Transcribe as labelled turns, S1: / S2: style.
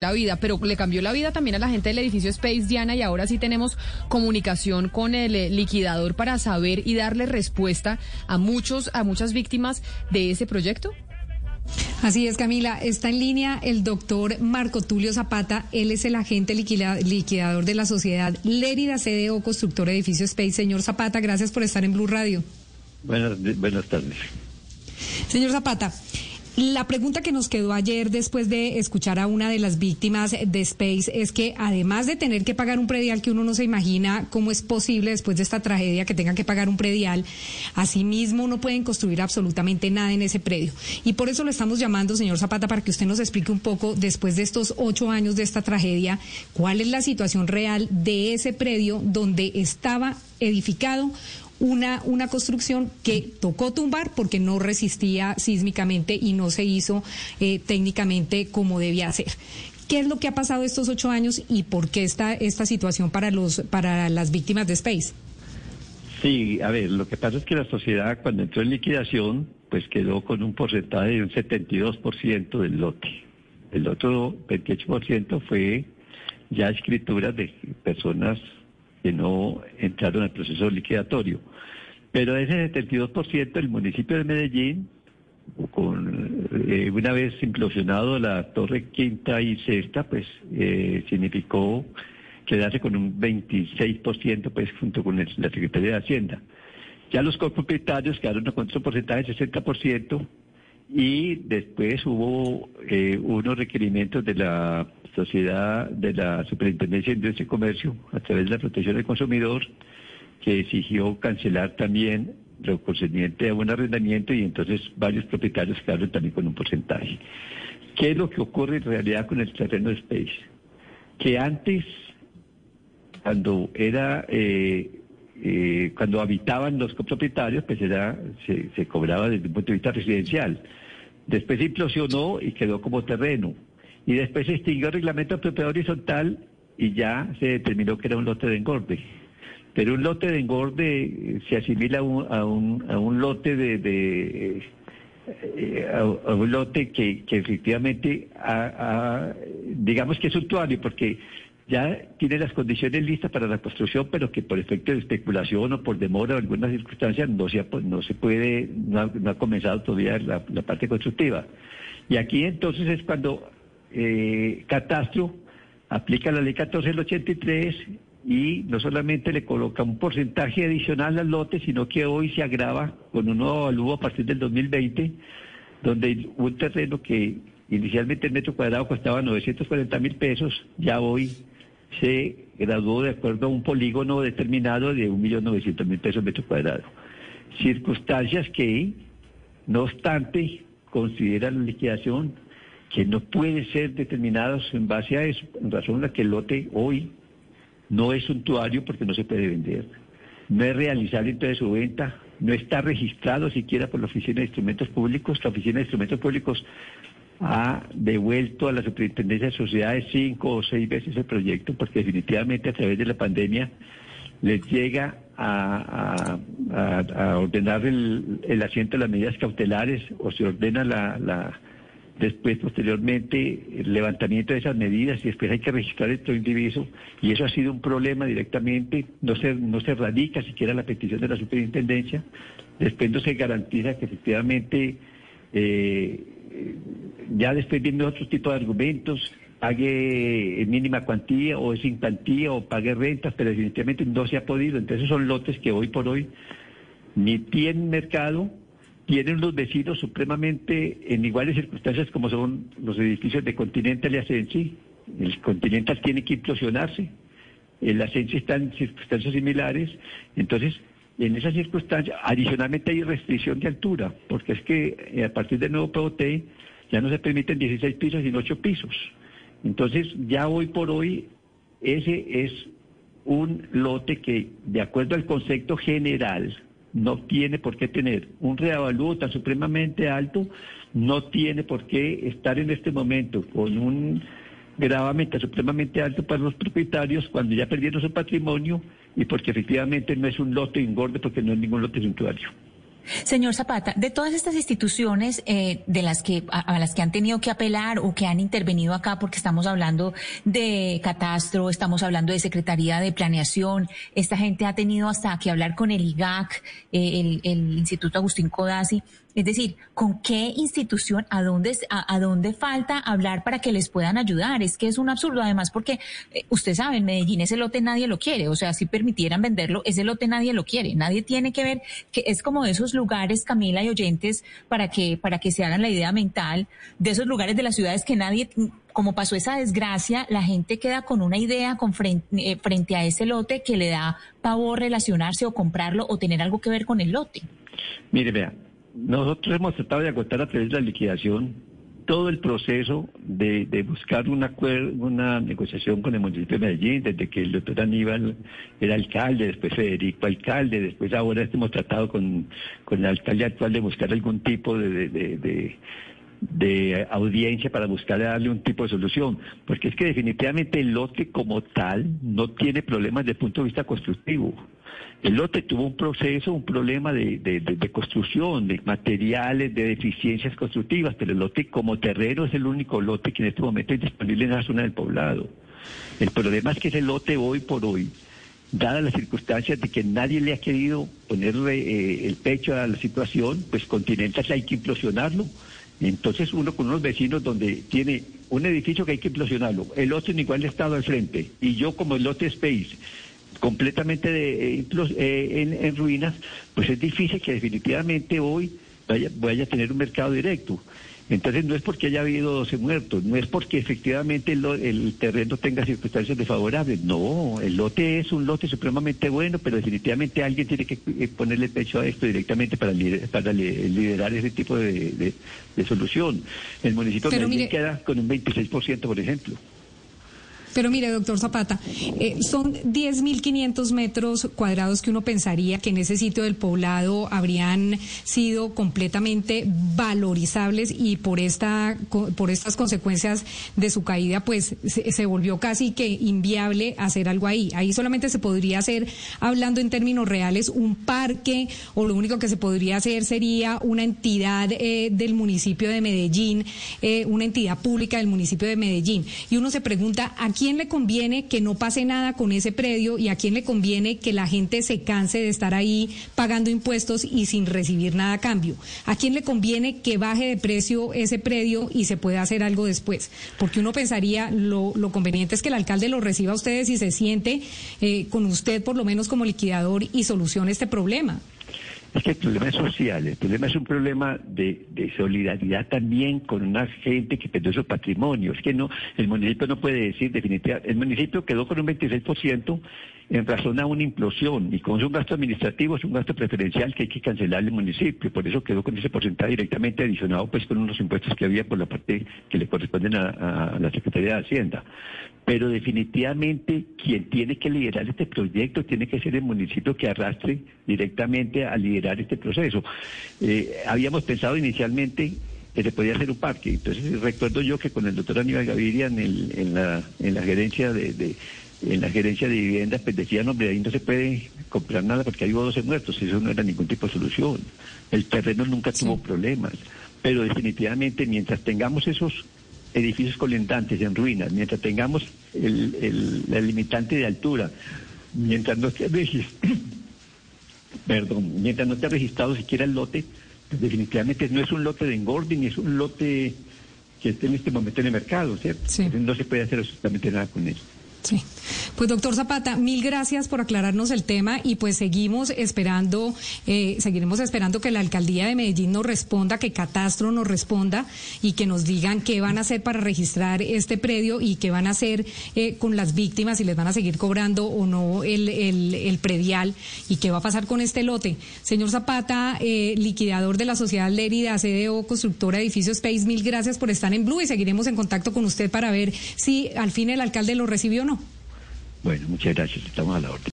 S1: la vida, pero le cambió la vida también a la gente del edificio Space Diana y ahora sí tenemos comunicación con el eh, liquidador para saber y darle respuesta a muchos a muchas víctimas de ese proyecto.
S2: Así es, Camila. Está en línea el doctor Marco Tulio Zapata. Él es el agente liquidador de la sociedad Lérida CDO Constructor Edificio Space. Señor Zapata, gracias por estar en Blue Radio.
S3: Buenas, buenas tardes.
S2: Señor Zapata, la pregunta que nos quedó ayer después de escuchar a una de las víctimas de Space es que además de tener que pagar un predial que uno no se imagina cómo es posible después de esta tragedia que tengan que pagar un predial, asimismo no pueden construir absolutamente nada en ese predio. Y por eso lo estamos llamando, señor Zapata, para que usted nos explique un poco, después de estos ocho años de esta tragedia, cuál es la situación real de ese predio donde estaba edificado una, una construcción que tocó tumbar porque no resistía sísmicamente y no se hizo eh, técnicamente como debía ser. ¿Qué es lo que ha pasado estos ocho años y por qué está esta situación para, los, para las víctimas de Space?
S3: Sí, a ver, lo que pasa es que la sociedad cuando entró en liquidación, pues quedó con un porcentaje de un 72% del lote. El otro 28% fue ya escrituras de personas que no entraron al proceso liquidatorio. Pero de ese 72%, el municipio de Medellín, con, eh, una vez implosionado la torre quinta y sexta, pues eh, significó quedarse con un 26%, pues junto con la Secretaría de Hacienda. Ya los copropietarios quedaron con otro porcentaje de 60% y después hubo eh, unos requerimientos de la sociedad de la Superintendencia de Industria y Comercio a través de la protección del consumidor que exigió cancelar también lo concerniente a un arrendamiento y entonces varios propietarios quedaron también con un porcentaje. ¿Qué es lo que ocurre en realidad con el terreno de Space? Que antes, cuando era eh, eh, cuando habitaban los copropietarios, pues era, se, se cobraba desde un punto de vista residencial. Después implosionó y quedó como terreno y después se extinguió el reglamento de propiedad horizontal y ya se determinó que era un lote de engorde. Pero un lote de engorde eh, se asimila a un, a un, lote de, eh, a, un lote que, efectivamente digamos que es suntuario porque ya tiene las condiciones listas para la construcción, pero que por efecto de especulación o por demora o alguna circunstancia no se, no se puede, no ha, comenzado todavía la parte constructiva. Y aquí entonces es cuando eh, Catastro aplica la ley 1483 y no solamente le coloca un porcentaje adicional al lote, sino que hoy se agrava con un nuevo avalúo a partir del 2020, donde un terreno que inicialmente el metro cuadrado costaba 940 mil pesos, ya hoy se graduó de acuerdo a un polígono determinado de 1.900.000 pesos metro cuadrado. Circunstancias que, no obstante, consideran la liquidación que no pueden ser determinados en base a eso, en razón a que el lote hoy no es suntuario porque no se puede vender, no es realizable entonces su venta, no está registrado siquiera por la Oficina de Instrumentos Públicos, la Oficina de Instrumentos Públicos ha devuelto a la Superintendencia de Sociedades cinco o seis veces el proyecto porque definitivamente a través de la pandemia les llega a, ordenar el, asiento de las medidas cautelares o se ordena la después posteriormente el levantamiento de esas medidas y después hay que registrar el indiviso y eso ha sido un problema directamente, no se, no se radica siquiera la petición de la superintendencia, después no se garantiza que efectivamente eh, ya después viendo otro tipo de argumentos, pague mínima cuantía o sin cuantía o pague rentas, pero definitivamente no se ha podido, entonces son lotes que hoy por hoy ni tienen mercado, tienen los vecinos supremamente en iguales circunstancias como son los edificios de Continental y Ascensi. El Continental tiene que implosionarse, el Ascensi está en circunstancias similares, entonces en esas circunstancias adicionalmente hay restricción de altura, porque es que eh, a partir del nuevo POT ya no se permiten 16 pisos sino 8 pisos. Entonces ya hoy por hoy ese es un lote que de acuerdo al concepto general no tiene por qué tener un reavalúo tan supremamente alto, no tiene por qué estar en este momento con un gravamen tan supremamente alto para los propietarios cuando ya perdieron su patrimonio y porque efectivamente no es un lote engorde porque no es ningún lote suntuario.
S4: Señor Zapata, de todas estas instituciones eh, de las que a, las que han tenido que apelar o que han intervenido acá, porque estamos hablando de catastro, estamos hablando de Secretaría de Planeación, esta gente ha tenido hasta que hablar con el IGAC, eh, el, el Instituto Agustín Codazzi. Es decir, ¿con qué institución, a dónde, a, dónde falta hablar para que les puedan ayudar? Es que es un absurdo, además, porque eh, usted sabe, en Medellín ese lote nadie lo quiere. O sea, si permitieran venderlo, ese lote nadie lo quiere. Nadie tiene que ver que es como de esos lugares, Camila y oyentes, para que, para que se hagan la idea mental, de esos lugares de las ciudades que nadie, como pasó esa desgracia, la gente queda con una idea con frente, eh, frente a ese lote que le da pavor relacionarse o comprarlo o tener algo que ver con el lote.
S3: Mire, vea, nosotros hemos tratado de agotar a través de la liquidación todo el proceso de, buscar una, una negociación con el municipio de Medellín, desde que el doctor Aníbal era alcalde, después Federico alcalde, después ahora hemos tratado con, el alcalde actual de buscar algún tipo de audiencia para buscar darle un tipo de solución, porque es que definitivamente el lote como tal no tiene problemas desde el punto de vista constructivo. El lote tuvo un proceso, un problema de, construcción, de materiales, de deficiencias constructivas, pero el lote como terreno es el único lote que en este momento es disponible en la zona del poblado. El problema es que ese lote hoy por hoy, dadas las circunstancias de que nadie le ha querido poner eh, el pecho a la situación, pues Continental hay que implosionarlo. Entonces uno con unos vecinos donde tiene un edificio que hay que implosionarlo, el otro en igual estado al frente, y yo como el lote Space, completamente de, eh, eh, en, ruinas, pues es difícil que definitivamente hoy vaya, vaya a tener un mercado directo. Entonces no es porque haya habido 12 muertos, no es porque efectivamente el, terreno tenga circunstancias desfavorables, no, el lote es un lote supremamente bueno, pero definitivamente alguien tiene que eh, ponerle pecho a esto directamente para, para liderar ese tipo de, solución. El municipio de queda con un 26%, por ejemplo.
S2: Pero mire, doctor Zapata, eh, son 10.500 metros cuadrados que uno pensaría que en ese sitio del poblado habrían sido completamente valorizables y por esta por estas consecuencias de su caída, pues se, volvió casi que inviable hacer algo ahí. Ahí solamente se podría hacer, hablando en términos reales, un parque o lo único que se podría hacer sería una entidad eh, del municipio de Medellín, eh, una entidad pública del municipio de Medellín. Y uno se pregunta, ¿a quién le conviene que no pase nada con ese predio y a quién le conviene que la gente se canse de estar ahí pagando impuestos y sin recibir nada a cambio? ¿A quién le conviene que baje de precio ese predio y se pueda hacer algo después? Porque uno pensaría lo, conveniente es que el alcalde lo reciba a ustedes y se siente eh, con usted por lo menos como liquidador y solucione este problema.
S3: Es que el problema es social, el problema es un problema de, solidaridad también con una gente que perdió su patrimonio. Es que no, el municipio no puede decir definitivamente, el municipio quedó con un 26% en razón a una implosión y con un gasto administrativo es un gasto preferencial que hay que cancelar el municipio, por eso quedó con ese porcentaje directamente adicionado pues con unos impuestos que había por la parte que le corresponden a la Secretaría de Hacienda. Pero definitivamente quien tiene que liderar este proyecto tiene que ser el municipio que arrastre directamente a liderar este proceso. Eh, habíamos pensado inicialmente que se podía hacer un parque. Entonces recuerdo yo que con el doctor Aníbal Gaviria en, la, en la gerencia de, en la gerencia de viviendas pues decían, hombre, ahí no se puede comprar nada porque hay 12 muertos, eso no era ningún tipo de solución. El terreno nunca tuvo problemas, pero definitivamente mientras tengamos esos edificios colindantes en ruinas, mientras tengamos el, limitante de altura, mientras no esté registrado, perdón, mientras no esté registrado siquiera el lote, pues definitivamente no es un lote de engording, es un lote que esté en este momento en el mercado, ¿cierto? no se puede hacer absolutamente nada con eso.
S2: Sí. Pues doctor Zapata, mil gracias por aclararnos el tema y pues seguimos esperando, eh, seguiremos esperando que la alcaldía de Medellín nos responda, que Catastro nos responda y que nos digan qué van a hacer para registrar este predio y qué van a hacer eh, con las víctimas, si les van a seguir cobrando o no el, el, predial y qué va a pasar con este lote. Señor Zapata, eh, liquidador de la sociedad Lérida, CDO, constructora edificio Space, mil gracias por estar en Blue y seguiremos en contacto con usted para ver si al fin el alcalde lo recibió o no.
S3: Bueno, muchas gracias. Estamos a la orden.